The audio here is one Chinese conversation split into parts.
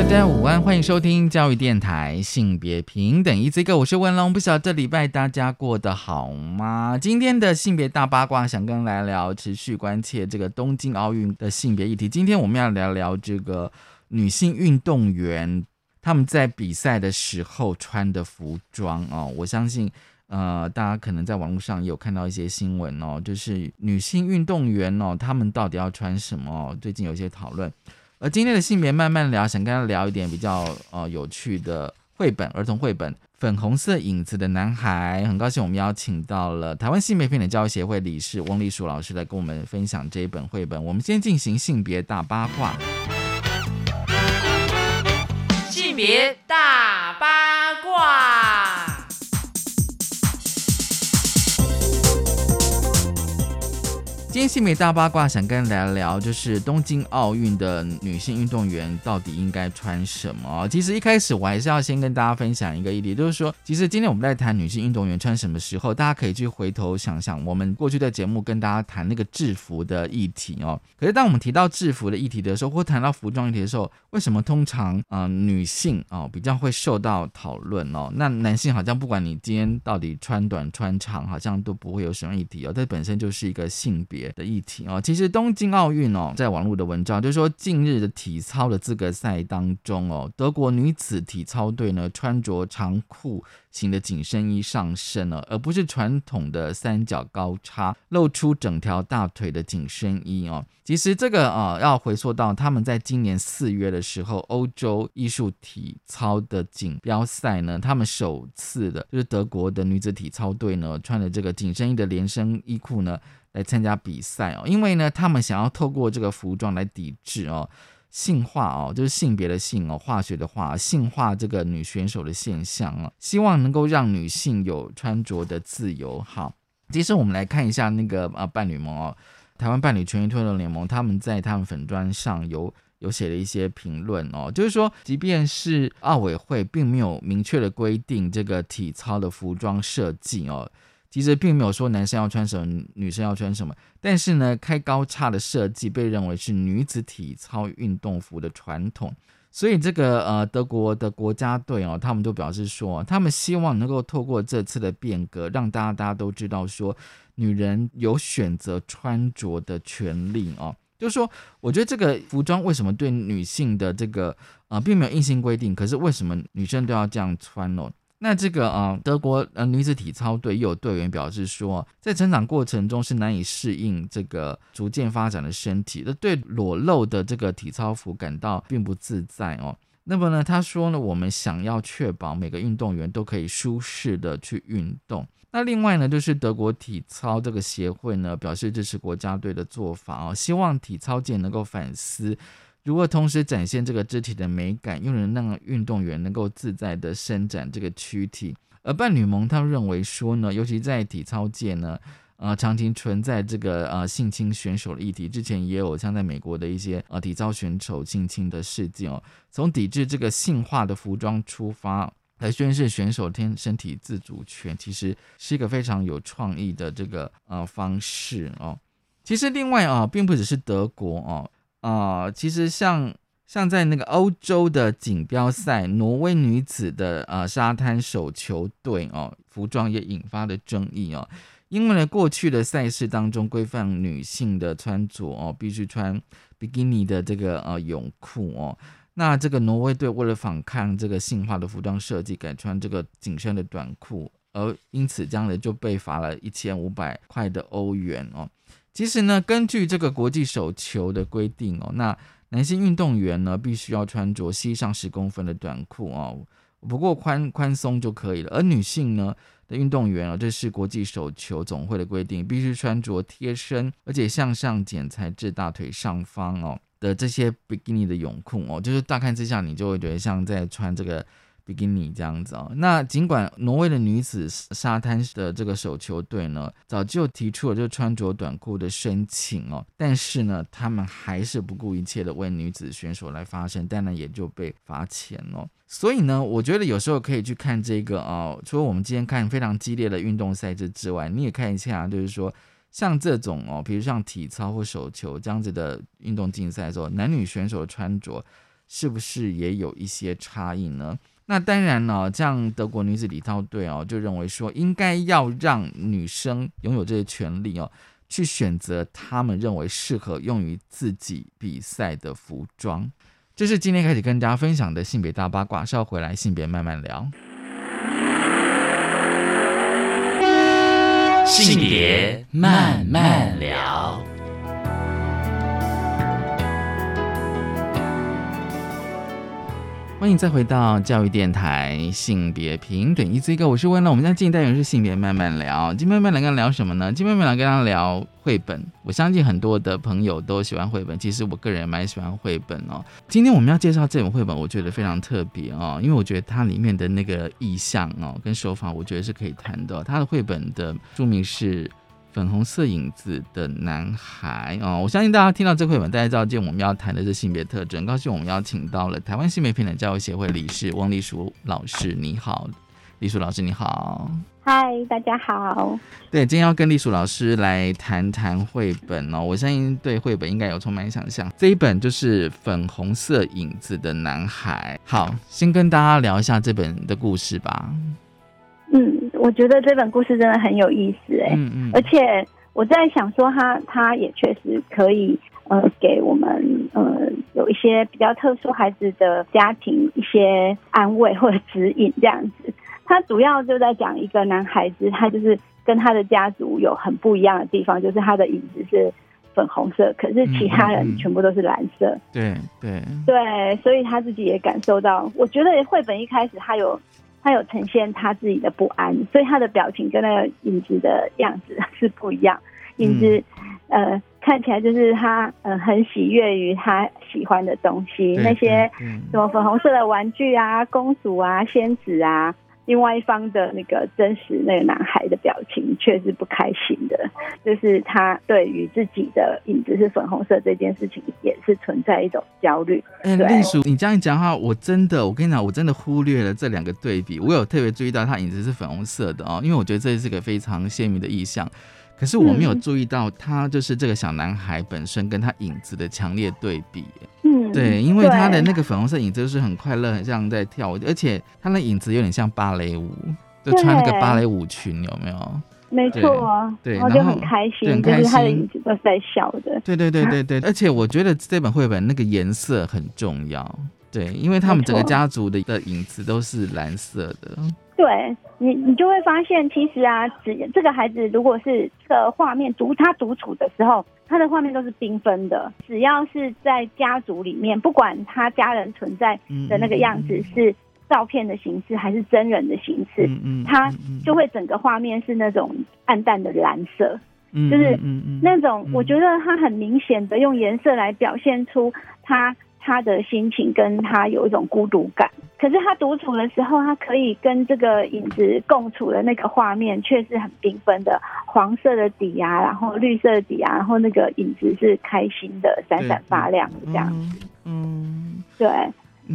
大家午安，欢迎收听教育电台性别平等 Easy Go。我是文龙，不晓得这礼拜大家过得好吗？今天的性别大八卦，想跟来聊持续关切这个东京奥运的性别议题。今天我们要聊聊这个女性运动员。他们在比赛的时候穿的服装哦，我相信，呃，大家可能在网络上也有看到一些新闻哦，就是女性运动员哦，她们到底要穿什么？最近有一些讨论。而今天的性别慢慢聊，想跟他聊一点比较呃有趣的绘本，儿童绘本《粉红色影子的男孩》。很高兴我们邀请到了台湾性别平等教育协会理事翁丽淑老师来跟我们分享这一本绘本。我们先进行性别大八卦。性别大八卦。今天新美大八卦想跟大家聊，就是东京奥运的女性运动员到底应该穿什么？其实一开始我还是要先跟大家分享一个议题，就是说，其实今天我们在谈女性运动员穿什么时候，大家可以去回头想想，我们过去的节目跟大家谈那个制服的议题哦。可是当我们提到制服的议题的时候，或谈到服装议题的时候，为什么通常啊女性哦比较会受到讨论哦？那男性好像不管你今天到底穿短穿长，好像都不会有什么议题哦。这本身就是一个性别。的议题哦，其实东京奥运哦，在网络的文章就是说，近日的体操的资格赛当中哦，德国女子体操队呢穿着长裤型的紧身衣上身了，而不是传统的三角高叉，露出整条大腿的紧身衣哦。其实这个啊，要回溯到他们在今年四月的时候，欧洲艺术体操的锦标赛呢，他们首次的就是德国的女子体操队呢，穿的这个紧身衣的连身衣裤呢。来参加比赛哦，因为呢，他们想要透过这个服装来抵制哦性化哦，就是性别的性哦，化学的化性化这个女选手的现象哦，希望能够让女性有穿着的自由。好，其实我们来看一下那个啊伴侣盟哦，台湾伴侣权益推动联盟，他们在他们粉砖上有有写了一些评论哦，就是说，即便是奥委会并没有明确的规定这个体操的服装设计哦。其实并没有说男生要穿什么，女生要穿什么，但是呢，开高叉的设计被认为是女子体操运动服的传统，所以这个呃德国的国家队哦，他们都表示说，他们希望能够透过这次的变革，让大家大家都知道说，女人有选择穿着的权利哦，就是说，我觉得这个服装为什么对女性的这个呃并没有硬性规定，可是为什么女生都要这样穿哦？那这个啊，德国呃女子体操队又有队员表示说，在成长过程中是难以适应这个逐渐发展的身体，那对裸露的这个体操服感到并不自在哦。那么呢，他说呢，我们想要确保每个运动员都可以舒适的去运动。那另外呢，就是德国体操这个协会呢表示支持国家队的做法哦，希望体操界能够反思。如何同时展现这个肢体的美感，又能让运动员能够自在的伸展这个躯体，而伴侣盟他们认为说呢，尤其在体操界呢，呃，长期存在这个呃性侵选手的议题，之前也有像在美国的一些呃体操选手性侵的事件哦，从抵制这个性化的服装出发来宣示选手天身体自主权，其实是一个非常有创意的这个呃方式哦。其实另外啊，并不只是德国哦。啊，其实像像在那个欧洲的锦标赛，挪威女子的呃沙滩手球队哦，服装也引发了争议哦。因为呢，过去的赛事当中规范女性的穿着哦，必须穿比基尼的这个呃泳裤哦。那这个挪威队为了反抗这个性化的服装设计，改穿这个紧身的短裤，而因此这样的就被罚了一千五百块的欧元哦。其实呢，根据这个国际手球的规定哦，那男性运动员呢必须要穿着膝上十公分的短裤哦，不过宽宽松就可以了。而女性呢的运动员哦，这是国际手球总会的规定，必须穿着贴身而且向上剪裁至大腿上方哦的这些比基尼的泳裤哦，就是大看之下你就会觉得像在穿这个。比基尼这样子哦。那尽管挪威的女子沙滩的这个手球队呢，早就提出了就穿着短裤的申请哦，但是呢，他们还是不顾一切的为女子选手来发声，当然也就被罚钱哦。所以呢，我觉得有时候可以去看这个哦，除了我们今天看非常激烈的运动赛事之外，你也看一下，就是说像这种哦，比如像体操或手球这样子的运动竞赛的时候，男女选手穿着是不是也有一些差异呢？那当然呢，像德国女子体操队哦，就认为说应该要让女生拥有这些权利哦，去选择他们认为适合用于自己比赛的服装。这是今天开始跟大家分享的性别大八卦，稍后回来性别慢慢聊。性别慢慢聊。欢迎再回到教育电台性别平等一这个，我是温乐。我们家进单元是性别慢慢聊，今天慢慢来跟聊什么呢？今天慢慢来跟大家聊绘本。我相信很多的朋友都喜欢绘本，其实我个人也蛮喜欢绘本哦。今天我们要介绍这本绘本，我觉得非常特别哦，因为我觉得它里面的那个意象哦跟手法，我觉得是可以谈的。它的绘本的书名是。粉红色影子的男孩哦，我相信大家听到这绘本，大家知道今天我们要谈的是性别特征。高兴我们邀请到了台湾性别平等教育协会理事汪丽淑老师，你好，丽淑老师你好，嗨，大家好。对，今天要跟丽淑老师来谈谈绘本哦，我相信对绘本应该有充满想象。这一本就是粉红色影子的男孩。好，先跟大家聊一下这本的故事吧。嗯，我觉得这本故事真的很有意思哎，嗯嗯，而且我在想说，他他也确实可以呃给我们呃有一些比较特殊孩子的家庭一些安慰或者指引这样子。他主要就在讲一个男孩子，他就是跟他的家族有很不一样的地方，就是他的影子是粉红色，可是其他人全部都是蓝色。对对对，所以他自己也感受到。我觉得绘本一开始他有。他有呈现他自己的不安，所以他的表情跟那个影子的样子是不一样。影子，呃，看起来就是他，呃，很喜悦于他喜欢的东西，那些什么粉红色的玩具啊、公主啊、仙子啊。另外一方的那个真实那个男孩的表情却是不开心的，就是他对于自己的影子是粉红色这件事情也是存在一种焦虑。嗯，丽叔，你这样讲话，我真的，我跟你讲，我真的忽略了这两个对比。我有特别注意到他影子是粉红色的哦，因为我觉得这是个非常鲜明的意象。可是我没有注意到他就是这个小男孩本身跟他影子的强烈对比。嗯，对，因为他的那个粉红色影子就是很快乐，很像在跳舞，而且他的影子有点像芭蕾舞，就穿那个芭蕾舞裙，有没有？没错啊，对，然后就很开心，就是他的影子都是在笑的。对对对对对，而且我觉得这本绘本那个颜色很重要，对，因为他们整个家族的的影子都是蓝色的。对你，你就会发现，其实啊，只这个孩子如果是这个画面独他独处的时候，他的画面都是缤纷的。只要是在家族里面，不管他家人存在的那个样子是照片的形式还是真人的形式，他就会整个画面是那种暗淡的蓝色，就是那种我觉得他很明显的用颜色来表现出他。他的心情跟他有一种孤独感，可是他独处的时候，他可以跟这个影子共处的那个画面却是很缤纷的，黄色的底啊，然后绿色的底啊，然后那个影子是开心的，闪闪发亮的这样子。嗯，对，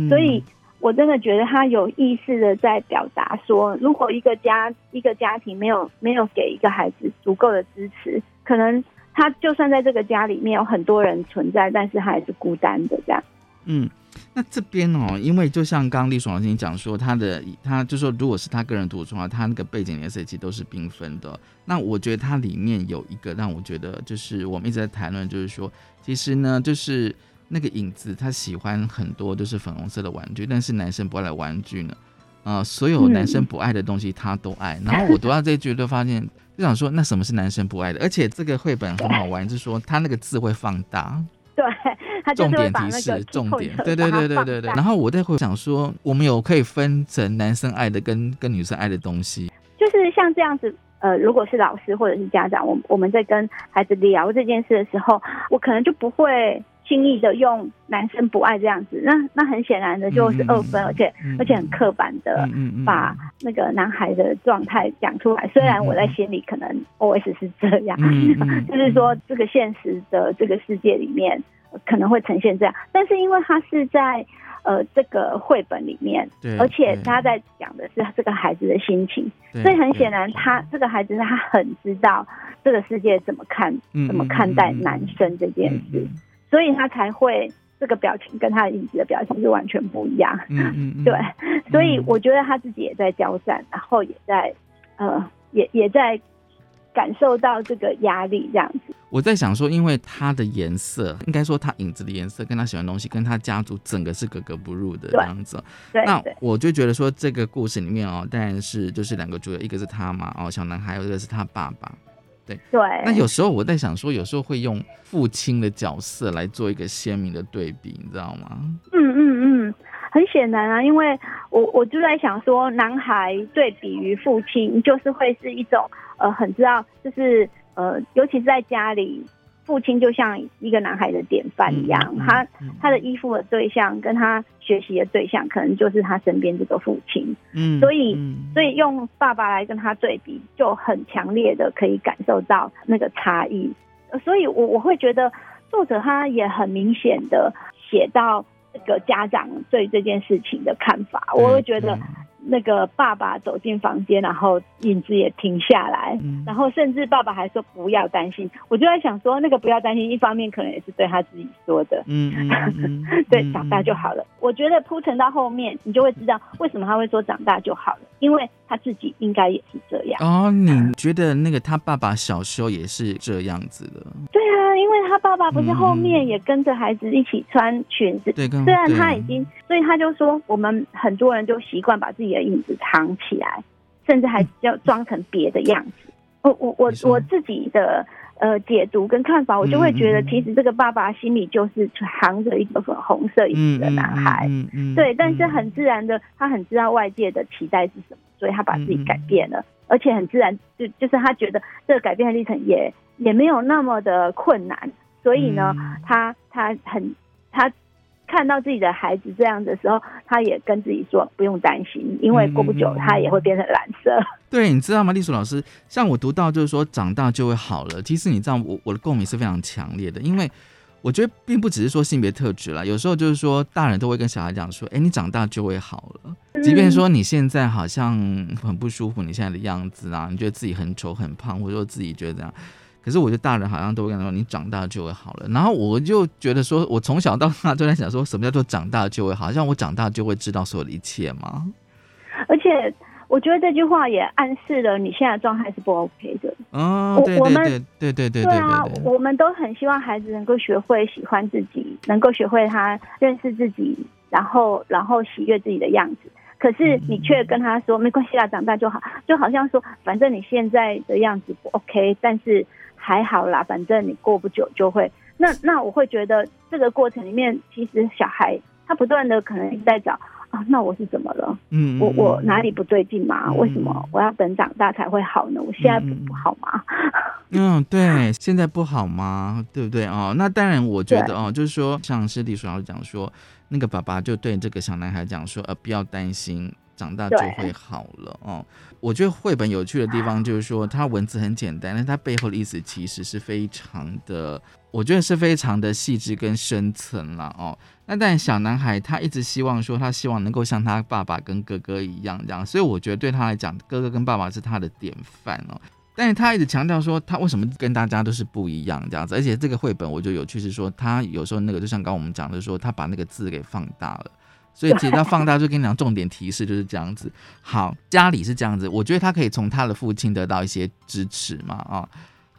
所以我真的觉得他有意识的在表达说，如果一个家一个家庭没有没有给一个孩子足够的支持，可能他就算在这个家里面有很多人存在，但是他还是孤单的这样。嗯，那这边哦，因为就像刚刚丽爽老师你讲说，他的他就说，如果是他个人独处的话，他那个背景颜色其实都是缤纷的。那我觉得它里面有一个让我觉得，就是我们一直在谈论，就是说，其实呢，就是那个影子他喜欢很多就是粉红色的玩具，但是男生不爱的玩具呢，呃，所有男生不爱的东西他都爱。然后我读到这一句就发现，就想说，那什么是男生不爱的？而且这个绘本很好玩，就是说他那个字会放大。对，他重点提示，重点，对对对对对对。然后我再会想说，我们有可以分成男生爱的跟跟女生爱的东西，就是像这样子。呃，如果是老师或者是家长，我我们在跟孩子聊这件事的时候，我可能就不会轻易的用男生不爱这样子，那那很显然的就是二分，而且嗯而且很刻板的把那个男孩的状态讲出来。虽然我在心里可能 OS 是这样，就是说这个现实的这个世界里面呃可能会呈现这样，但是因为他是在呃这个绘本里面，对，而且他在讲的是这个孩子的心情，所以很显然他这个孩子他很知道这个世界怎么看嗯怎么看待男生这件事，嗯所以他才会这个表情跟他的影子的表情是完全不一样。嗯嗯嗯，对，所以我觉得他自己也在交战，然后也在呃也也在感受到这个压力这样子。我在想说，因为他的颜色，应该说他影子的颜色跟他喜欢的东西，跟他家族整个是格格不入的这对样子。那我就觉得说，这个故事里面哦，当然是就是两个主角，一个是他嘛，哦，小男孩，一个是他爸爸。对，那有时候我在想说，有时候会用父亲的角色来做一个鲜明的对比，你知道吗？嗯嗯嗯，很显然啊，因为我我就在想说，男孩对比于父亲，就是会是一种呃很知道，就是呃，尤其是在家里，父亲就像一个男孩的典范一样，嗯嗯他嗯他的依附的对象跟他学习的对象，可能就是他身边这个父亲。嗯所以嗯所以用爸爸来跟他对比，就很强烈的可以感受到那个差异。呃所以我我会觉得作者他也很明显的写到这个家长对这件事情的看法，我会觉得对那个爸爸走进房间，然后影子也停下来，嗯然后甚至爸爸还说不要担心。我就在想说，那个不要担心，一方面可能也是对他自己说的，嗯嗯 对，嗯长大就好了。我觉得铺陈到后面，你就会知道为什么他会说长大就好了，因为他自己应该也是这样。哦，你觉得那个他爸爸小时候也是这样子的？对啊，因为他爸爸不是后嗯面也跟着孩子一起穿裙子，虽然他已经，所以他就说，我们很多人就习惯把自己的影子藏起来，甚至还要装成别的样子。我我我我自己的呃解读跟看法，我就会觉得，其实这个爸爸心里就是藏着一个粉红色影子的男孩。嗯嗯嗯对，但是很自然的，他很知道外界的期待是什么，所以他把自己改变了，而且很自然，就就是他觉得这个改变的历程也也没有那么的困难，所以呢，嗯他他很他看到自己的孩子这样的时候，他也跟自己说不用担心，因为过不久他也会变成蓝色。对，你知道吗，丽素老师？像我读到就是说长大就会好了。其实你知道我我的共鸣是非常强烈的，因为我觉得并不只是说性别特质啦，有时候就是说大人都会跟小孩讲说，哎，你长大就会好了。即便说你现在好像很不舒服，你现在的样子啊，你觉得自己很丑很胖，或者说自己觉得这样。可是我觉得大人好像都会跟他说，你长大就会好了。然后我就觉得说，我从小到大都在想说，什么叫做长大就会好？像我长大就会知道所有的一切吗？而且我觉得这句话也暗示了你现在的状态是不 OK 的。哦，对我我们对对对对对对啊。我们都很希望孩子能够学会喜欢自己，能够学会他认识自己，然后然后喜悦自己的样子。可是你却跟他说没关系啦，长大就好，就好像说反正你现在的样子不 OK，但是还好啦，反正你过不久就会。那那我会觉得这个过程里面，其实小孩他不断的可能在找啊，那我是怎么了？嗯，我我哪里不对劲吗？嗯为什么我要等长大才会好呢？我现在不不好吗？嗯，对，现在不好吗？对不对哦？那当然，我觉得哦，就是说，像是李叔老师讲说，那个爸爸就对这个小男孩讲说，呃，不要担心，长大就会好了哦。我觉得绘本有趣的地方就是说，它文字很简单，但它背后的意思其实是非常的，我觉得是非常的细致跟深层了哦。那但小男孩他一直希望说，他希望能够像他爸爸跟哥哥一样这样，所以我觉得对他来讲，哥哥跟爸爸是他的典范哦。但是他一直强调说，他为什么跟大家都是不一样这样子，而且这个绘本我觉得有趣是说，他有时候那个就像刚刚我们讲的说，他把那个字给放大了。所以其实他放大就跟你讲重点提示就是这样子。好，家里是这样子，我觉得他可以从他的父亲得到一些支持嘛，啊、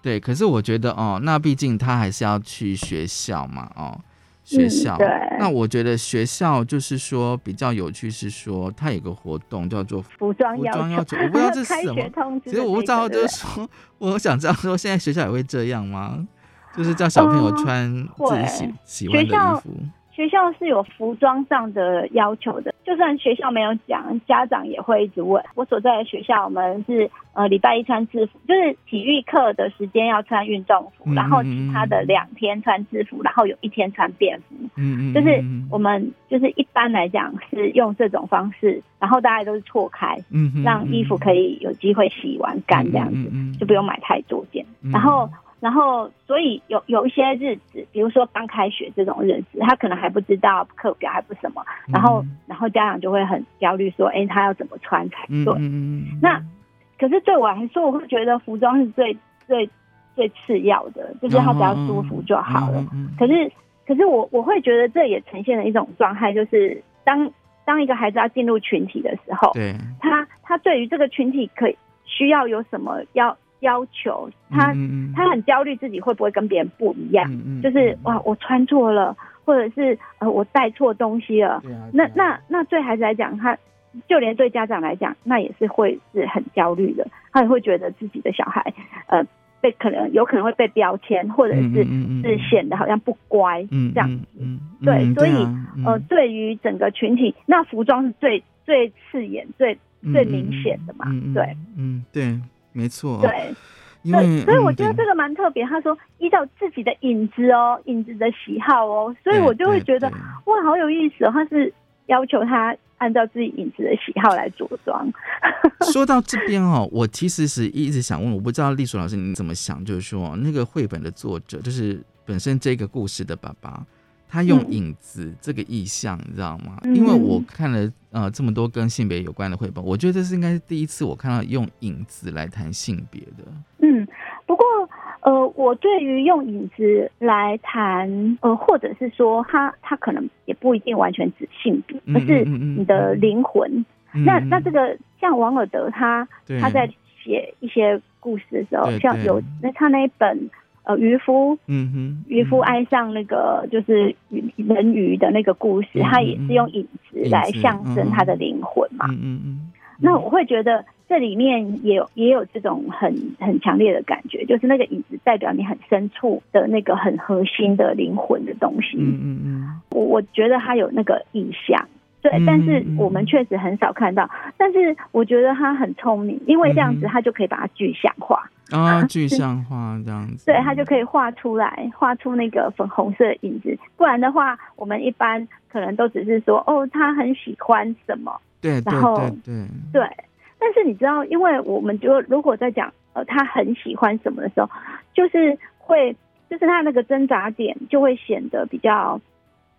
对。可是我觉得哦，那毕竟他还是要去学校嘛，哦，学嗯校。对那我觉得学校就是说比较有趣是说，他有个活动叫做服装要服装要求求，我不知道这是 什么其实。我不知道，就是说，我想知道说，现在学校也会这样吗？就是叫小朋友嗯穿自己喜会喜欢的衣服。学校是有服装上的要求的，就算学校没有讲，家长也会一直问。我所在的学校，我们是呃礼拜一穿制服，就是体育课的时间要穿运动服，嗯然后其他的两天穿制服，然后有一天穿便服。嗯嗯，就是嗯我们就是一般来讲是用这种方式，然后大家都是错开，嗯哼让衣服可以有机会洗完干这样子，就不用买太多件。嗯然后，然后，所以有有一些日子，比如说刚开学这种日子，他可能还不知道课表还不什么，然后，然后家长就会很焦虑，说，哎，他要怎么穿才对？那可是对我来说，我会觉得服装是最最最次要的，就是他只要舒服就好了。可是，可是我我会觉得这也呈现了一种状态，就是当当一个孩子要进入群体的时候，对，他他对于这个群体可以需要有什么要要求，他、他很焦虑自己会不会跟别人不一样，就是哇我穿错了，或者是呃我带错东西了，那那那对孩子来讲，他就连对家长来讲，那也是会是很焦虑的，他也会觉得自己的小孩呃被可能有可能会被标签，或者是、是显得好像不乖嗯这样。子。对嗯所以呃，对于整个群体，那服装是最最刺眼、最最明显的嘛，对。嗯对，没错，对。因为对，所以我觉得这个蛮特别。他说依照自己的影子哦，影子的喜好哦，所以我就会觉得哇，好有意思哦。他是要求他按照自己影子的喜好来着装。说到这边哦，我其实是一直想问，我不知道丽淑老师你怎么想，就是说那个绘本的作者，就是本身这个故事的爸爸，他用嗯影子这个意象，你知道吗？嗯因为我看了呃这么多跟性别有关的绘本，我觉得这是应该是第一次我看到用影子来谈性别的。嗯，不过呃，我对于用影子来谈，呃，或者是说他他可能也不一定完全指性别，嗯而是你的灵魂。嗯那那这个像王尔德他他在写一些故事的时候像有那他那一本呃渔夫嗯哼渔夫爱上那个就是人鱼的那个故事，嗯他也是用影子来象征他的灵魂嘛。嗯嗯嗯，那我会觉得这里面也有也有这种很很强烈的感觉，就是那个影子代表你很深处的那个很核心的灵魂的东西。嗯嗯嗯我我觉得他有那个意象。对嗯，但是嗯我们确实很少看到。但是我觉得他很聪明，因为这样子嗯他就可以把它具象化。啊，具象化这样子，对，他就可以画出来，画出那个粉红色的影子。不然的话，我们一般可能都只是说，哦，他很喜欢什么，对对然后对对，对。但是你知道，因为我们就如果在讲呃他很喜欢什么的时候，就是会，就是他那个挣扎点就会显得比较，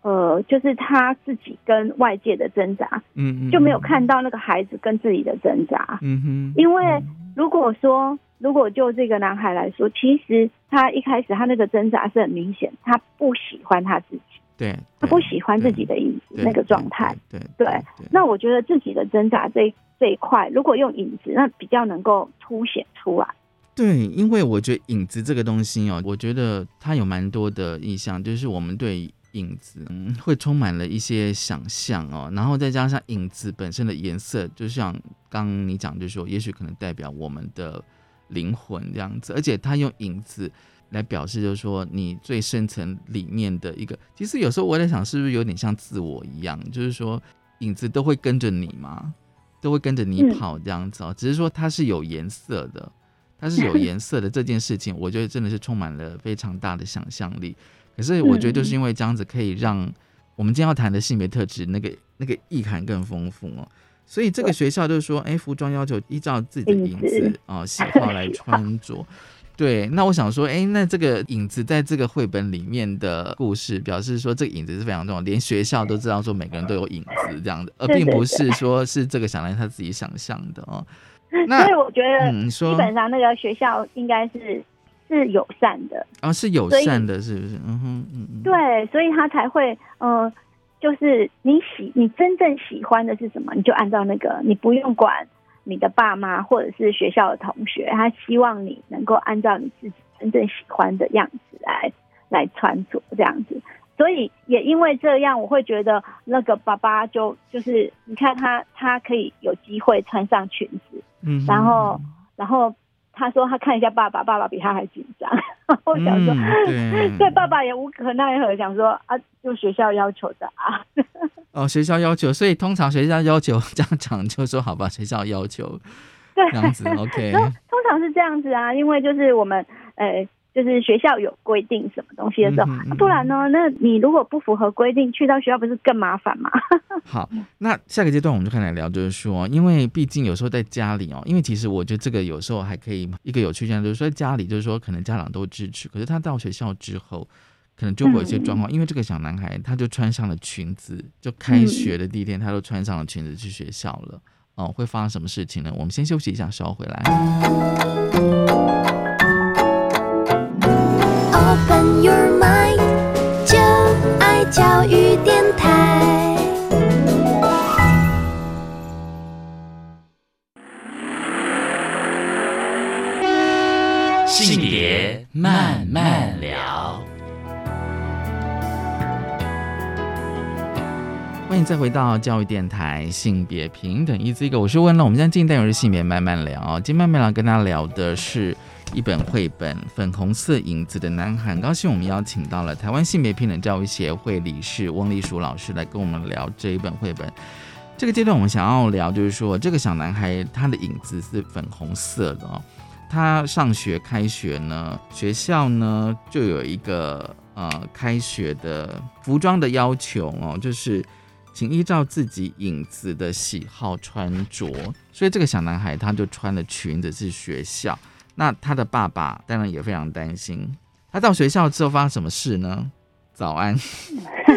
呃，就是他自己跟外界的挣扎，嗯嗯，就没有看到那个孩子跟自己的挣扎。嗯哼，因为如果说，如果就这个男孩来说，其实他一开始他那个挣扎是很明显，他不喜欢他自己，对，他不喜欢自己的影子那个状态。，对对对，那我觉得自己的挣扎这这一块，如果用影子，那比较能够凸显出来。对，因为我觉得影子这个东西哦，我觉得它有蛮多的意象，就是我们对影子嗯会充满了一些想象哦，然后再加上影子本身的颜色，就像刚你讲，就是说，也许可能代表我们的灵魂这样子，而且它用影子。来表示，就是说你最深层里面的一个，其实有时候我在想，是不是有点像自我一样，就是说影子都会跟着你嘛，都会跟着你跑这样子哦，只是说它是有颜色的，它是有颜色的这件事情，我觉得真的是充满了非常大的想象力。可是我觉得就是因为这样子，可以让我们今天要谈的性别特质那个那个意涵更丰富哦。所以这个学校就是说，哎，服装要求依照自己的影影子啊哦 喜好来穿着。对，那我想说，哎，那这个影子在这个绘本里面的故事，表示说这个影子是非常重要，连学校都知道说每个人都有影子这样的，而并不是说是这个小兰他自己想象的哦。那所以我觉得嗯，你说基本上那个学校应该是是友善的，啊是友善的，是不是？嗯哼，嗯嗯，对，所以他才会呃，就是你喜你真正喜欢的是什么，你就按照那个，你不用管你的爸妈或者是学校的同学，他希望你能够按照你自己真正喜欢的样子来来穿着这样子。所以也因为这样，我会觉得那个爸爸就就是你看他他可以有机会穿上裙子，嗯哼，然后然后他说他看一下爸爸，爸爸比他还紧张。我想说，嗯，对，爸爸也无可奈何，想说啊，就学校要求的啊。哦，学校要求，所以通常学校要求家长就说好吧，学校要求对，这样子，OK，通通常是这样子啊，因为就是我们呃，就是学校有规定什么东西的时候，嗯哼嗯啊不然呢，那你如果不符合规定，去到学校不是更麻烦吗？好，那下个阶段我们就开始来聊，就是说，因为毕竟有时候在家里哦，因为其实我觉得这个有时候还可以一个有趣现象，就是说在家里，就是说可能家长都支持，可是他到学校之后，可能就会有一些状况，因为这个小男孩他就穿上了裙子，就开学的第一天他都穿上了裙子去学校了。哦，会发生什么事情呢？我们先休息一下，稍后回来。Open your mind，就爱教育电台。性别慢慢聊。欢迎再回到教育电台性别平等一字一个，我是温乐。我们现在进单元是性别慢慢聊。今天慢慢聊跟大家聊的是一本绘本《粉红色影子的男孩》，很高兴我们邀请到了台湾性别平等教育协会理事翁丽淑老师来跟我们聊这一本绘本。这个阶段我们想要聊，就是说这个小男孩他的影子是粉红色的哦。他上学开学呢，学校呢就有一个呃开学的服装的要求哦，就是请依照自己影子的喜好穿着。所以这个小男孩他就穿了裙子去学校。那他的爸爸当然也非常担心。他到学校之后发生什么事呢？早安，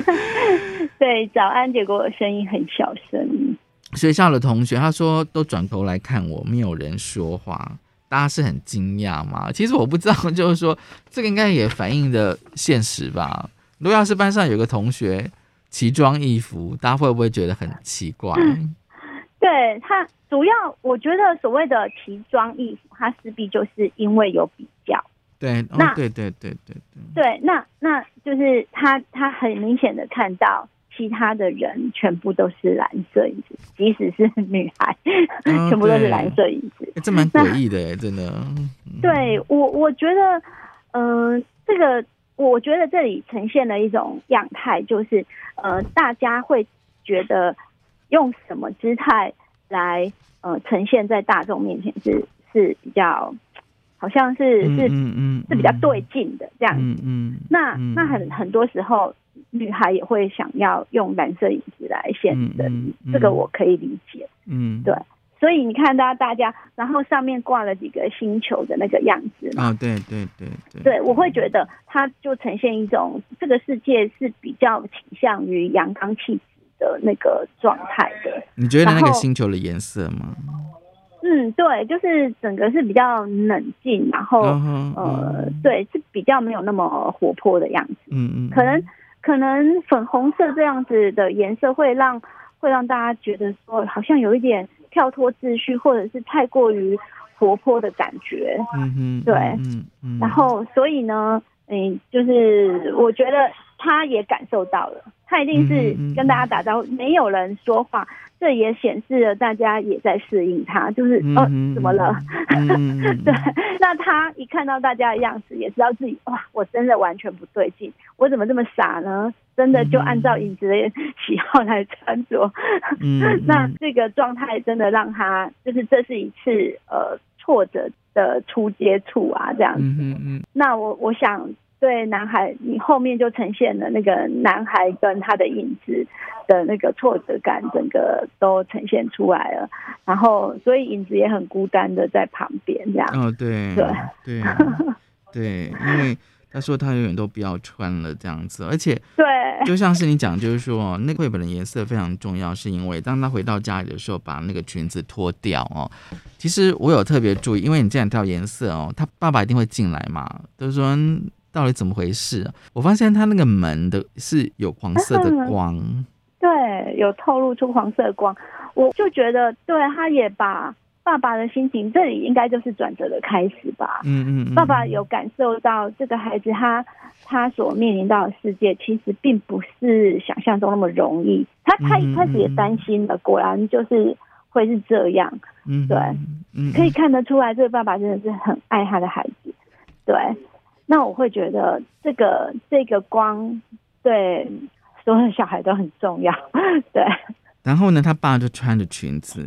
对，早安，结果声音很小声。学校的同学他说都转头来看我，没有人说话。大家是很惊讶吗？其实我不知道，就是说这个应该也反映的现实吧。如果要是班上有个同学奇装异服，大家会不会觉得很奇怪？对他主要，我觉得所谓的奇装异服，他势必就是因为有比较。对，哦那，对对对对对，对，那那就是他他很明显的看到其他的人全部都是蓝色椅子，即使是女孩，哦 全部都是蓝色椅子。诶这蛮诡异的哎，真的。对我，我觉得，嗯、这个我觉得这里呈现了一种样态，就是呃，大家会觉得用什么姿态来呃呈现在大众面前是是比较，好像是是、嗯嗯是比较对劲的这样子。嗯嗯，那嗯那很很多时候，女孩也会想要用蓝色影子来现身，嗯嗯这个我可以理解。嗯，对所以你看到大家，然后上面挂了几个星球的那个样子嘛，哦，对对对对，对，我会觉得它就呈现一种这个世界是比较倾向于阳刚气质的那个状态的。你觉得那个星球的颜色吗？嗯，对，就是整个是比较冷静，然后、嗯呃嗯，对，是比较没有那么活泼的样子。嗯嗯，可能可能粉红色这样子的颜色会让会让大家觉得说好像有一点跳脱秩序，或者是太过于活泼的感觉。嗯哼，对。嗯嗯，然后所以呢，嗯，就是我觉得他也感受到了，他一定是跟大家打招呼，没有人说话，这也显示了大家也在适应他，就是呃嗯哼怎么了？对，那他一看到大家的样子，也知道自己哇，我真的完全不对劲，我怎么这么傻呢？真的就按照影子的喜好来穿着，嗯嗯 那这个状态真的让他，就是这是一次呃挫折的初接触啊，这样子。嗯嗯那我我想对男孩，你后面就呈现了那个男孩跟他的影子的那个挫折感，整个都呈现出来了。然后，所以影子也很孤单的在旁边这样。哦对对对对，因为他说他永远都不要穿了这样子，而且对，就像是你讲，就是说那个绘本的颜色非常重要，是因为当他回到家里的时候，把那个裙子脱掉哦。其实我有特别注意，因为你这两条颜色哦，他爸爸一定会进来嘛，都说嗯到底怎么回事、啊？我发现他那个门的是有黄色的光，对，有透露出黄色光，我就觉得，对，他也把爸爸的心情，这里应该就是转折的开始吧。嗯嗯嗯，爸爸有感受到这个孩子他他所面临到的世界，其实并不是想象中那么容易。他他一开始也担心了，果然就是会是这样。嗯对嗯可以看得出来，这个爸爸真的是很爱他的孩子。对，那我会觉得这个这个光对所有小孩都很重要。对然后呢，他爸就穿着裙子，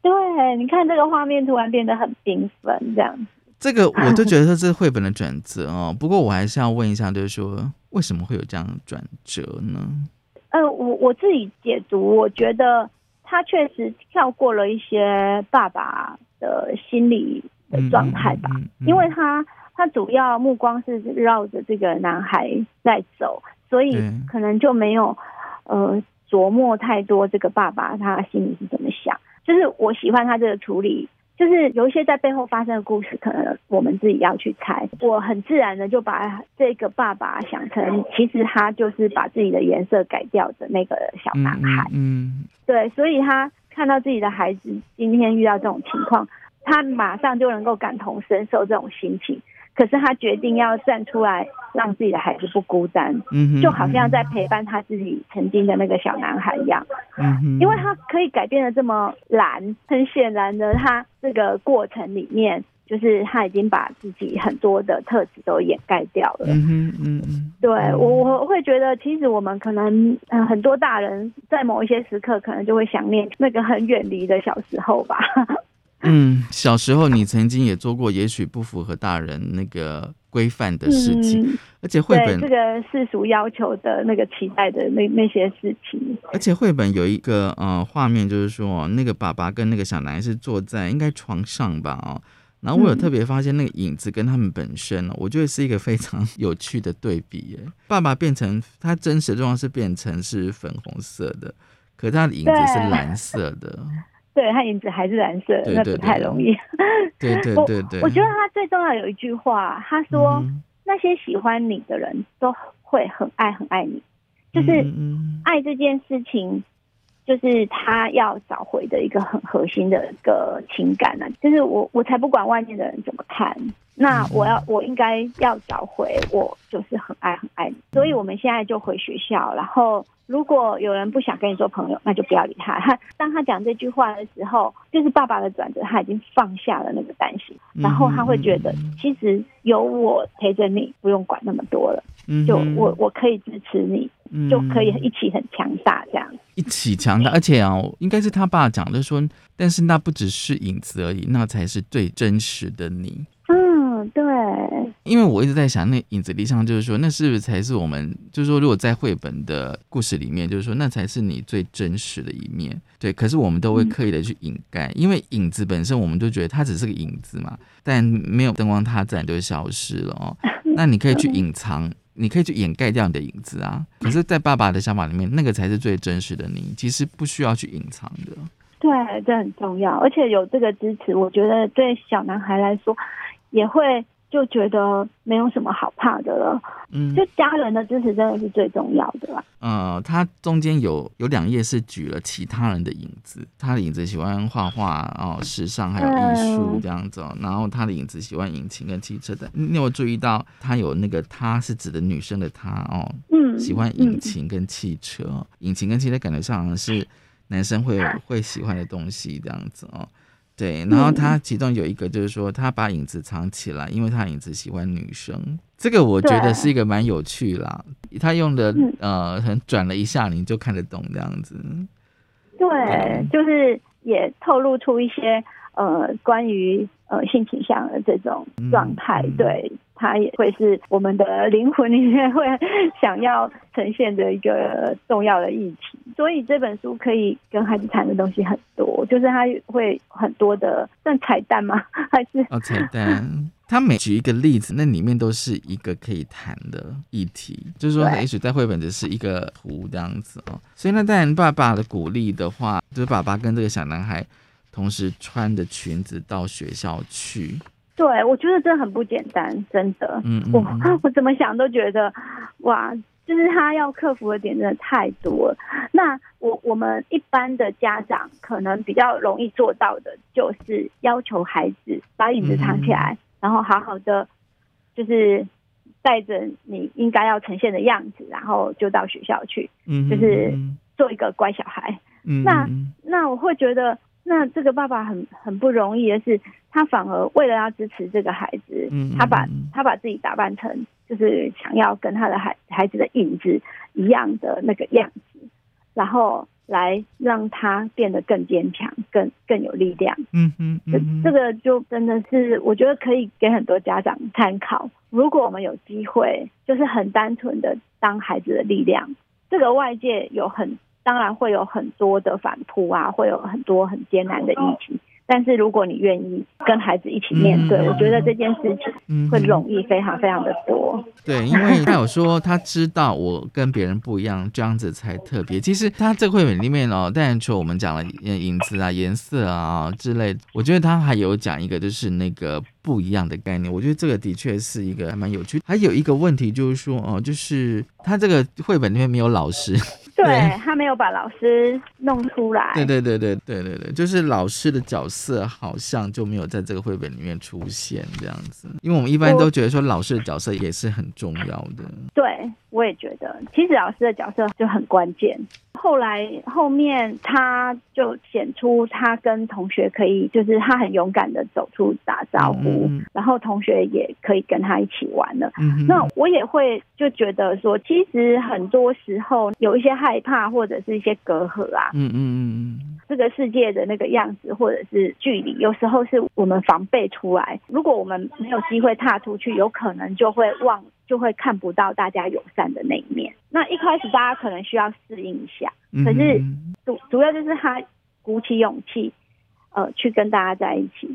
对，你看这个画面突然变得很缤纷，这样这个我就觉得这是绘本的转折哦。不过我还是要问一下，就是说为什么会有这样的转折呢？呃，我我自己解读，我觉得他确实跳过了一些爸爸的心理的状态吧，嗯嗯嗯嗯因为他他主要目光是绕着这个男孩在走，所以可能就没有呃琢磨太多这个爸爸他心里是怎么想。就是我喜欢他这个处理，就是有一些在背后发生的故事，可能我们自己要去猜。我很自然的就把这个爸爸想成，其实他就是把自己的颜色改掉的那个小嗯男孩。嗯对，所以他看到自己的孩子今天遇到这种情况，他马上就能够感同身受这种心情。可是他决定要站出来，让自己的孩子不孤单，嗯哼，就好像在陪伴他自己曾经的那个小男孩一样。嗯哼，因为他可以改变的这么难，很显然的，他这个过程里面，就是他已经把自己很多的特质都掩盖掉了。嗯哼嗯嗯，对我我会觉得，其实我们可能呃很多大人在某一些时刻，可能就会想念那个很远离的小时候吧。嗯，小时候你曾经也做过，也许不符合大人那个规范的事情，嗯，而且绘本对这个世俗要求的那个期待的那那些事情，而且绘本有一个呃画面，就是说那个爸爸跟那个小男孩是坐在应该床上吧哦，然后我有嗯特别发现那个影子跟他们本身哦，我觉得是一个非常有趣的对比耶。爸爸变成他真实的状况是变成是粉红色的，可他的影子是蓝色的。对他影子还是蓝色的，那不太容易。对对 我对对，我觉得他最重要有一句话，他说、嗯那些喜欢你的人都会很爱很爱你，就是爱这件事情，就是他要找回的一个很核心的一个情感呢、就是我我才不管外面的人怎么看，那我要我应该要找回，我就是很爱很爱你。所以我们现在就回学校，然后如果有人不想跟你做朋友，那就不要理他。他 当他讲这句话的时候，就是爸爸的转折，他已经放下了那个担心，然后他会觉得嗯其实有我陪着你，不用管那么多了，嗯就我我可以支持你，嗯就可以一起很强大这样。一起强大，而且啊，应该是他爸讲的说，但是那不只是影子而已，那才是最真实的你。因为我一直在想，那影子力上就是说，那是不是才是我们，就是说，如果在绘本的故事里面，就是说，那才是你最真实的一面。对，可是我们都会刻意的去掩盖，因为影子本身，我们就觉得它只是个影子嘛，但没有灯光，它自然就会消失了哦。那你可以去隐藏，你可以去掩盖掉你的影子啊。可是，在爸爸的想法里面，那个才是最真实的你，其实不需要去隐藏的。对，这很重要，而且有这个支持，我觉得对小男孩来说，也会就觉得没有什么好怕的了。嗯，就家人的支持真的是最重要的啦。呃，他中间有有两页是举了其他人的影子，他的影子喜欢画画哦，时尚还有艺术嗯这样子哦，然后他的影子喜欢引擎跟汽车的。你有注意到他有那个他是指的女生的他哦，嗯，喜欢引擎跟汽车，哦引擎跟汽车感觉上好像是男生会会喜欢的东西这样子哦。对，然后他其中有一个就是说，他把影子藏起来，因为他影子喜欢女生。这个我觉得是一个蛮有趣啦。他用的嗯呃，很转了一下，你就看得懂这样子。对，就是也透露出一些呃关于呃性倾向的这种状态，对，它也会是我们的灵魂里面会想要呈现的一个重要的议题。所以这本书可以跟孩子谈的东西很多，就是它会很多的算彩蛋吗？还是哦，彩蛋。他每举一个例子，那里面都是一个可以谈的议题，就是说，也许在绘本只是一个图这样子哦。所以那，当然爸爸的鼓励的话，就是爸爸跟这个小男孩同时穿着裙子到学校去。对我觉得这很不简单，真的。嗯嗯 我嗯我怎么想都觉得，哇，就是他要克服的点真的太多了。那我我们一般的家长可能比较容易做到的，就是要求孩子把影子藏起来，然后好好的就是带着你应该要呈现的样子，然后就到学校去嗯，就是嗯做一个乖小孩。嗯那嗯那我会觉得，那这个爸爸很很不容易的是，他反而为了要支持这个孩子，嗯他把嗯他把自己打扮成就是想要跟他的孩孩子的影子一样的那个样子，然后来让他变得更坚强、更更有力量。嗯嗯嗯，这个就真的是，我觉得可以给很多家长参考。如果我们有机会，就是很单纯的当孩子的力量，这个外界有很当然会有很多的反扑啊，会有很多很艰难的议题。但是如果你愿意跟孩子一起面对，嗯我觉得这件事情嗯会容易非常非常的多。对，因为他有说他知道我跟别人不一样，这样子才特别。其实他这绘本里面哦，当然除了我们讲了呃影子啊、颜色啊之类，我觉得他还有讲一个就是那个不一样的概念。我觉得这个的确是一个还蛮有趣。还有一个问题就是说哦，就是他这个绘本里面没有老师，对对他没有把老师弄出来，对对对对对对对，就是老师的角色好像就没有在这个绘本里面出现这样子。因为我们一般都觉得说老师的角色也是很重要的。对，我也觉得，其实老师的角色就很关键。后来后面他就显出他跟同学可以，就是他很勇敢的走出打招呼，然后同学也可以跟他一起玩了。嗯那我也会就觉得说，其实很多时候有一些害怕或者是一些隔阂啊，嗯嗯嗯嗯。这个世界的那个样子或者是距离，有时候是我们防备出来。如果我们没有机会踏出去，有可能就会忘，就会看不到大家友善的那一面。那一开始大家可能需要适应一下，嗯可是嗯主主要就是他鼓起勇气，呃，去跟大家在一起。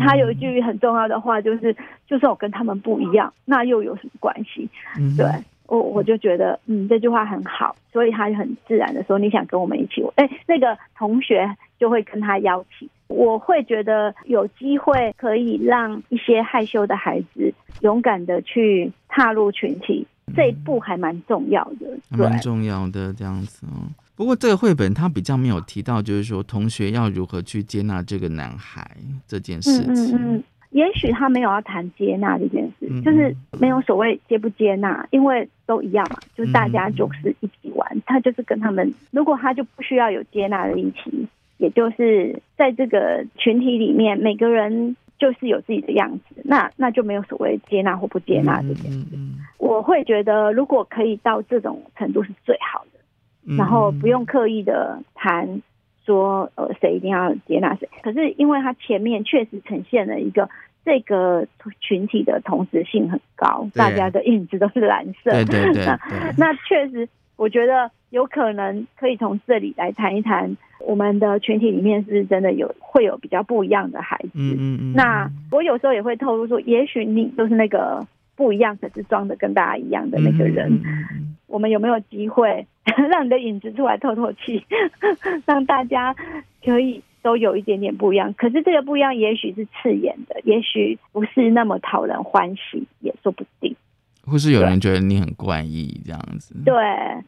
他有一句很重要的话，就是就算我跟他们不一样，那又有什么关系？嗯对我我就觉得，嗯，这句话很好，所以他就很自然的说，你想跟我们一起玩，哎，那个同学就会跟他邀请。我会觉得有机会可以让一些害羞的孩子勇敢的去踏入群体，这一步还蛮重要的。蛮重要的这样子哦。不过这个绘本它比较没有提到，就是说同学要如何去接纳这个男孩这件事嗯情。嗯嗯，也许他没有要谈接纳这件事，嗯就是没有所谓接不接纳，因为都一样嘛，就是大家就是一起玩，他就是跟他们，如果他就不需要有接纳的一起，也就是在这个群体里面，每个人就是有自己的样子，那那就没有所谓接纳或不接纳这件事。嗯嗯我会觉得，如果可以到这种程度是最好的。嗯然后不用刻意的谈说呃谁一定要接纳谁，可是因为它前面确实呈现了一个这个群体的同质性很高，大家的影子都是蓝色，对对对那对，那确实我觉得有可能可以从这里来谈一谈我们的群体里面是不是真的有会有比较不一样的孩子。嗯嗯嗯。那我有时候也会透露说，也许你就是那个不一样，可是装的跟大家一样的那个人。嗯嗯嗯我们有没有机会让你的影子出来透透气，让大家可以都有一点点不一样？可是这个不一样，也许是刺眼的，也许不是那么讨人欢喜，也说不定。或是有人觉得你很怪异这样子。对，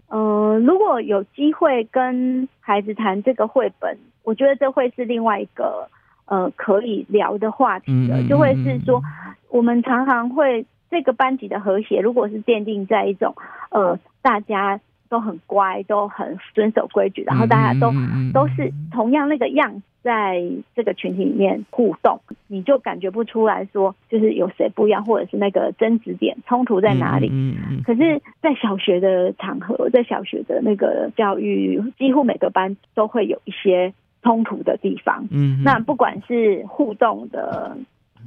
嗯、如果有机会跟孩子谈这个绘本，我觉得这会是另外一个呃可以聊的话题的，就会嗯是说，我们常常会这个班级的和谐，如果是奠定在一种呃大家都很乖，都很遵守规矩，然后大家都、都是同样那个样，在这个群体里面互动，你就感觉不出来说就是有谁不一样，或者是那个争执点冲突在哪里。嗯嗯嗯可是，在小学的场合，在小学的那个教育，几乎每个班都会有一些冲突的地方。嗯，那不管是互动的，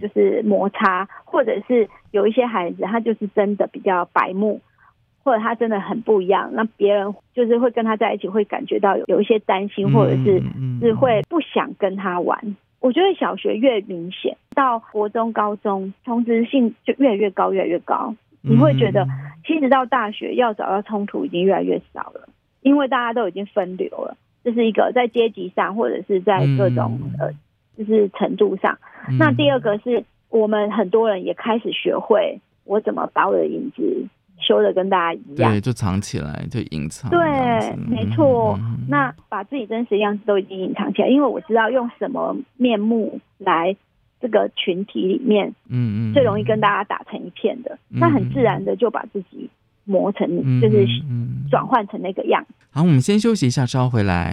就是摩擦，或者是有一些孩子他就是真的比较白目，或者他真的很不一样，那别人就是会跟他在一起，会感觉到有有一些担心，或者是嗯是会不想跟他玩。我觉得小学越明显，到国中、高中，同质性就越来越高，越来越高。你会觉得，其实到大学要找到冲突已经越来越少了，因为大家都已经分流了。这是一个在阶级上，或者是在各种、嗯呃，就是程度上。那第二个是我们很多人也开始学会我怎么把我的影子修的跟大家一样对，。就藏起来，就隐藏。对没错。那把自己真实的样子都已经隐藏起来，因为我知道用什么面目来这个群体里面嗯嗯最容易跟大家打成一片的，嗯那很自然的就把自己磨成，嗯就是转换成那个样。好，我们先休息一下，稍后回来。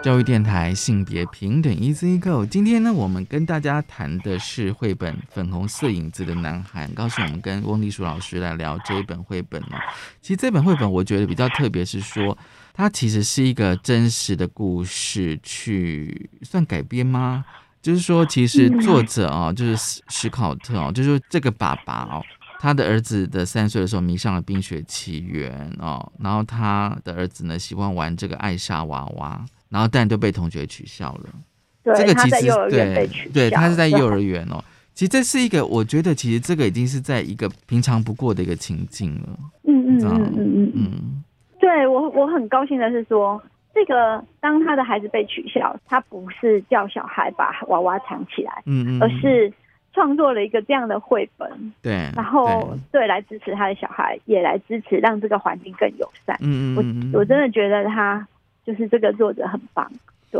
教育电台性别平等 Easy Go。今天呢，我们跟大家谈的是绘本《粉红色影子的男孩》。很高兴我们跟翁丽淑老师来聊这一本绘本哦。其实这本绘本我觉得比较特别，是说它其实是一个真实的故事，去算改编吗？就是说，其实作者哦，就是史史考特哦，就是说这个爸爸哦，他的儿子的三岁的时候迷上了《冰雪奇缘》哦，然后他的儿子呢喜欢玩这个艾莎娃娃。然后但都被同学取笑了。对，这个其实对取对，消他是在幼对儿园哦。其实这是一个，我觉得其实这个已经是在一个平常不过的一个情境了。嗯嗯嗯嗯嗯嗯，嗯对我我很高兴的是说，这个当他的孩子被取笑，他不是叫小孩把娃娃藏起来，嗯嗯，而是创作了一个这样的绘本，对，然后对来支持他的小孩，也来支持让这个环境更友善。嗯嗯我嗯嗯，我真的觉得他就是这个作者很棒，对，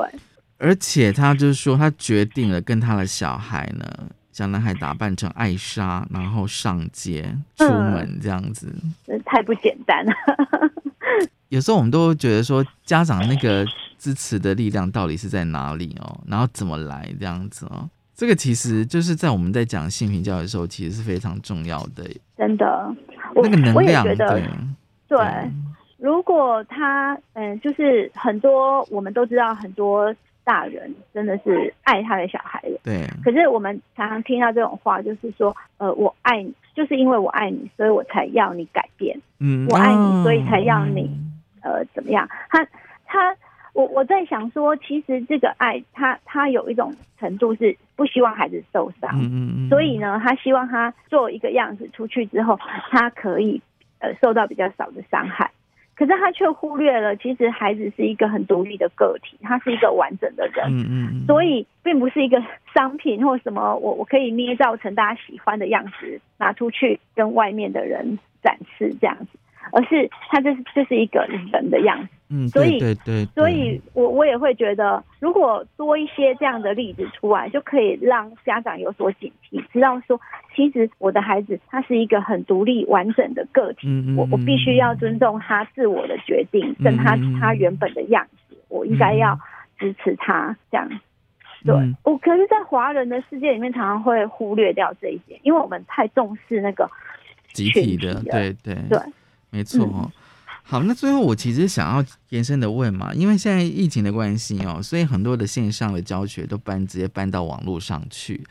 而且他就是说，他决定了跟他的小孩呢，小男孩打扮成艾莎，然后上街出嗯门这样子。真的太不简单了。有时候我们都会觉得说，家长那个支持的力量到底是在哪里哦？然后怎么来这样子哦？这个其实就是在我们在讲性平教育的时候，其实是非常重要的真的，我那个能量。觉得对，对。如果他嗯，就是很多我们都知道，很多大人真的是爱他的小孩的。对，可是我们常常听到这种话，就是说，呃，我爱你，就是因为我爱你，所以我才要你改变，嗯我爱你哦所以才要你呃，怎么样？他他，我我在想说，其实这个爱，他他有一种程度是不希望孩子受伤，嗯嗯嗯，所以呢，他希望他做一个样子出去之后，他可以呃受到比较少的伤害。可是他却忽略了，其实孩子是一个很独立的个体，他是一个完整的人，嗯嗯嗯，所以并不是一个商品或什么我我可以捏造成大家喜欢的样子拿出去跟外面的人展示这样子，而是他这是这是一个人的样子。嗯，所以对对对，所以我我也会觉得，如果多一些这样的例子出来，就可以让家长有所警惕，知道说，其实我的孩子他是一个很独立完整的个体，嗯嗯我我必须要尊重他自我的决定，跟他他原本的样子，我应该要支持他这样。对嗯我，可是，在华人的世界里面，常常会忽略掉这一点，因为我们太重视那个集体的，对对对，没错。好，那最后我其实想要延伸的问嘛，因为现在疫情的关系哦，所以很多的线上的教学都搬直接搬到网络上去。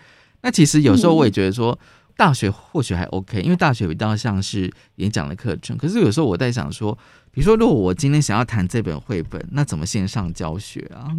那其实有时候我也觉得说，大学或许还 OK，因为大学比较像是演讲的课程。可是有时候我在想说，比如说如果我今天想要谈这本绘本，那怎么线上教学啊？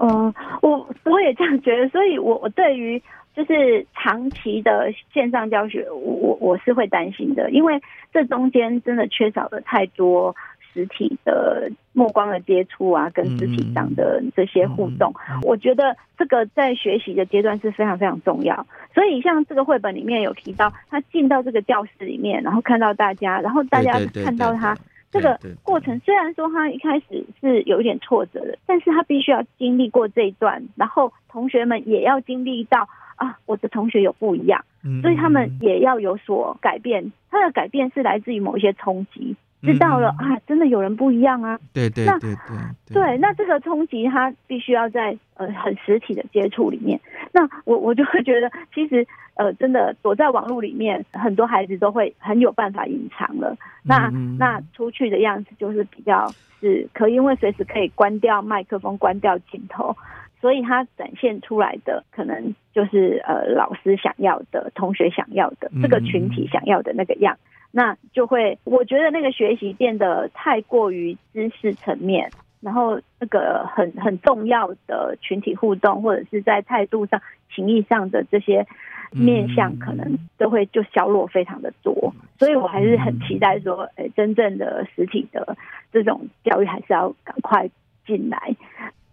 嗯，我我也这样觉得，所以我我对于就是长期的线上教学，我我我是会担心的，因为这中间真的缺少了太多实体的目光的接触啊，跟肢体上的这些互动。我觉得这个在学习的阶段是非常非常重要。所以像这个绘本里面有提到，他进到这个教室里面，然后看到大家，然后大家看到他。对这个过程虽然说他一开始是有一点挫折的，但是他必须要经历过这一段，然后同学们也要经历到啊，我的同学有不一样，嗯所以他们也要有所改变。他的改变是来自于某一些冲击，知道了嗯啊，真的有人不一样啊。对对那对对对，那这个冲击他必须要在呃很实体的接触里面。那我我就会觉得，其实呃真的躲在网络里面，很多孩子都会很有办法隐藏了。那嗯那出去的样子就是比较是可以，因为随时可以关掉麦克风、关掉镜头，所以他展现出来的可能就是呃老师想要的、同学想要的、这个群体想要的那个样。那就会，我觉得那个学习变得太过于知识层面，然后那个很很重要的群体互动，或者是在态度上、情谊上的这些面向，可能都会就削弱非常的多。所以我还是很期待说，诶，真正的实体的这种教育还是要赶快进来。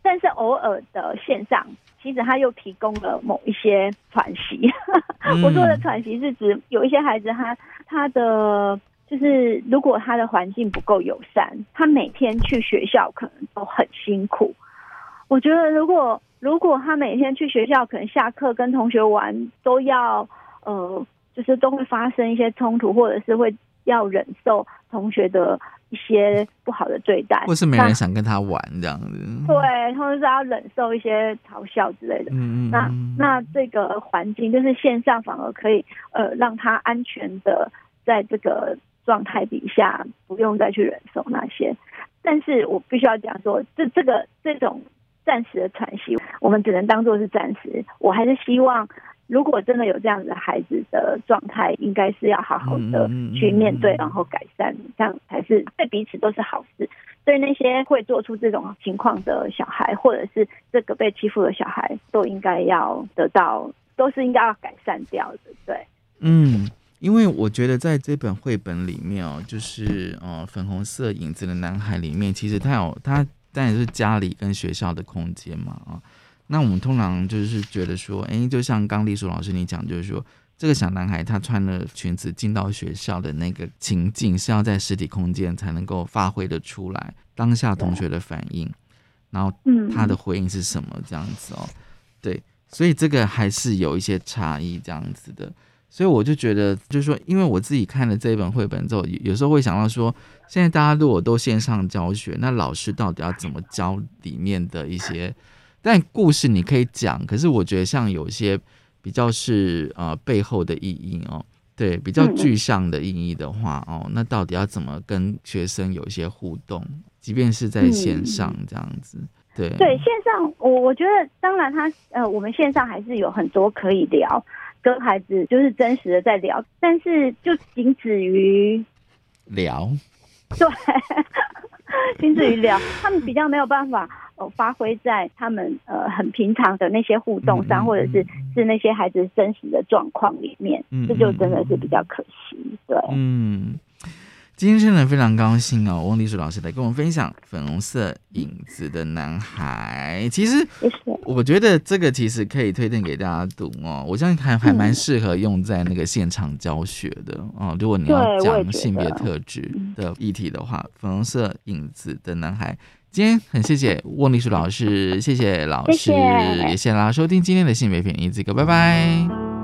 但是偶尔的线上，其实他又提供了某一些喘息。我说的喘息是指有一些孩子他他的就是如果他的环境不够友善，他每天去学校可能都很辛苦。我觉得如果如果他每天去学校，可能下课跟同学玩都要呃，就是都会发生一些冲突，或者是会要忍受同学的一些不好的对待，或是没人想跟他玩这样子。对，他们是要忍受一些嘲笑之类的。嗯嗯，那嗯那这个环境就是线上反而可以呃让他安全的在这个状态底下不用再去忍受那些。但是我必须要讲说，这这个这种暂时的喘息，我们只能当做是暂时。我还是希望，如果真的有这样子的孩子的状态，应该是要好好的去面对，嗯然后改善，这样才是对彼此都是好事。对那些会做出这种情况的小孩，或者是这个被欺负的小孩，都应该要得到，都是应该要改善掉的。对，嗯，因为我觉得在这本绘本里面哦，就是呃粉红色影子的男孩里面，其实他有他当然是家里跟学校的空间嘛啊。那我们通常就是觉得说，哎，就像刚丽淑老师你讲，就是说这个小男孩他穿了裙子进到学校的那个情境是要在实体空间才能够发挥的出来，当下同学的反应，然后嗯，他的回应是什么这样子哦，对，所以这个还是有一些差异这样子的，所以我就觉得，就是说，因为我自己看了这一本绘本之后，有有时候会想到说，现在大家如果都线上教学，那老师到底要怎么教里面的一些？但故事你可以讲，可是我觉得像有些比较是呃背后的意义哦。对，比较具象的意义的话，哦，那到底要怎么跟学生有一些互动？即便是在线上这样子，对对，线上我我觉得，当然他呃，我们线上还是有很多可以聊，跟孩子就是真实的在聊，但是就仅止于聊，对，亲子语聊，他们比较没有办法呃发挥在他们呃很平常的那些互动上，嗯嗯或者是嗯是那些孩子真实的状况里面，嗯这就真的是比较可惜。对，嗯，今天真的非常高兴哦，翁丽淑老师来跟我们分享《粉红色影子的男孩》。其实。我觉得这个其实可以推荐给大家读哦，我相信还还蛮适合用在那个现场教学的哦。如果你要讲性别特质的议题的话，《粉红色影子的男孩》。今天很谢谢翁丽淑老师，谢谢老师，谢谢也谢谢大家收听今天的性别便宜这个，拜拜。